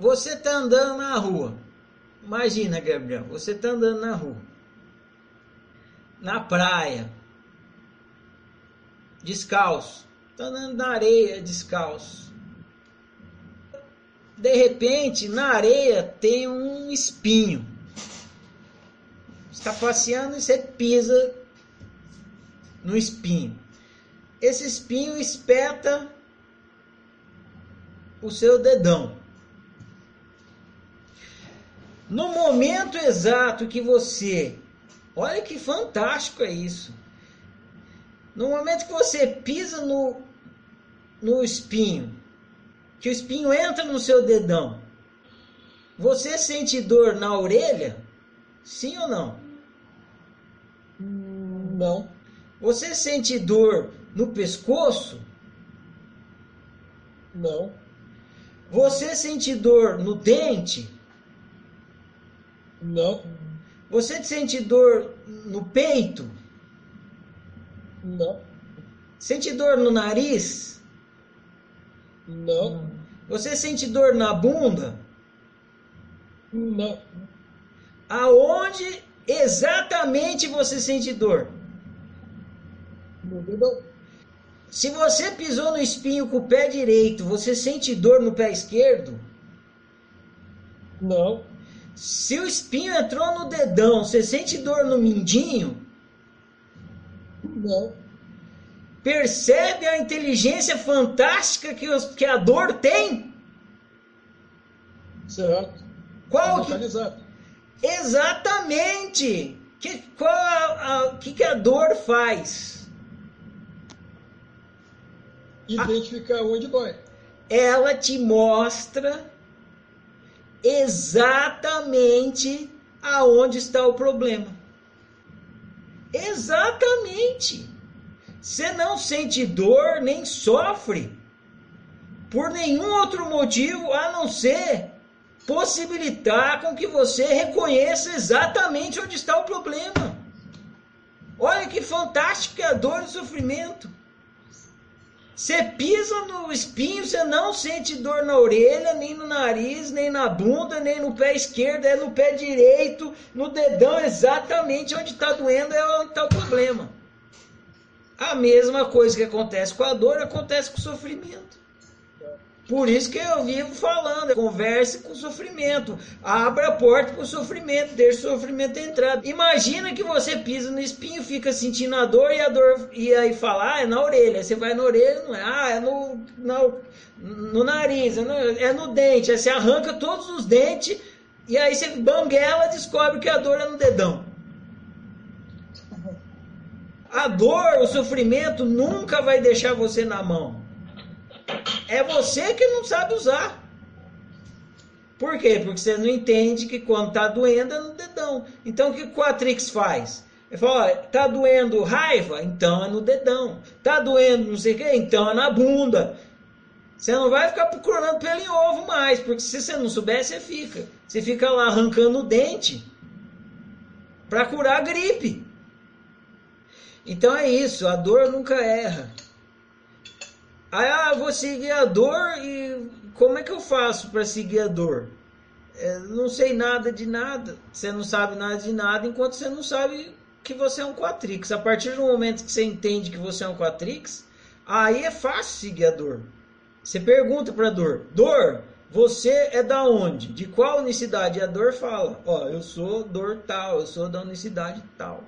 você está andando na rua. Imagina, Gabriel, você está andando na rua, na praia, descalço, está andando na areia descalço. De repente, na areia tem um espinho. Está passeando e você pisa no espinho. Esse espinho espeta o seu dedão. No momento exato que você, olha que fantástico é isso. No momento que você pisa no, no espinho, que o espinho entra no seu dedão, você sente dor na orelha? Sim ou não? Não. Você sente dor no pescoço? Não. Você sente dor no dente? Não. Você sente dor no peito? Não. Sente dor no nariz? Não. Você sente dor na bunda? Não. Aonde exatamente você sente dor? Dedão. Se você pisou no espinho com o pé direito, você sente dor no pé esquerdo? Não. Se o espinho entrou no dedão, você sente dor no mindinho? Não. Percebe a inteligência fantástica que, os, que a dor tem? Certo. Qual que, exatamente? Que, qual a, a- que, que a dor faz? Identificar onde dói. Ela te mostra exatamente aonde está o problema. Exatamente. Você não sente dor nem sofre por nenhum outro motivo a não ser possibilitar com que você reconheça exatamente onde está o problema. Olha que é a dor e o sofrimento. Você pisa no espinho, você não sente dor na orelha, nem no nariz, nem na bunda, nem no pé esquerdo, é no pé direito, no dedão, exatamente onde está doendo é onde está o problema. A mesma coisa que acontece com a dor acontece com o sofrimento. Por isso que eu vivo falando, converse com o sofrimento, abra a porta para o sofrimento, deixe o sofrimento entrar. Imagina que você pisa no espinho, fica sentindo a dor e a dor e aí fala, ah, é na orelha. Você vai na orelha, não é, ah, é no, no, no nariz, é no, é no dente. Aí você arranca todos os dentes e aí você banguela descobre que a dor é no dedão. A dor, o sofrimento nunca vai deixar você na mão. É você que não sabe usar. Por quê? Porque você não entende que quando tá doendo é no dedão. Então o que o Quatrix faz? Ele fala, ó, tá doendo raiva? Então é no dedão. Tá doendo não sei o quê? Então é na bunda. Você não vai ficar procurando pelo em ovo mais, porque se você não souber, você fica. Você fica lá arrancando o dente para curar a gripe. Então é isso, a dor nunca erra. Aí, ah, vou seguir a dor e como é que eu faço para seguir a dor? É, não sei nada de nada. Você não sabe nada de nada enquanto você não sabe que você é um Quatrix. A partir do momento que você entende que você é um Quatrix, aí é fácil seguir a dor. Você pergunta para a dor: Dor, você é da onde? De qual unicidade? E a dor fala: Ó, eu sou dor tal, eu sou da unicidade tal.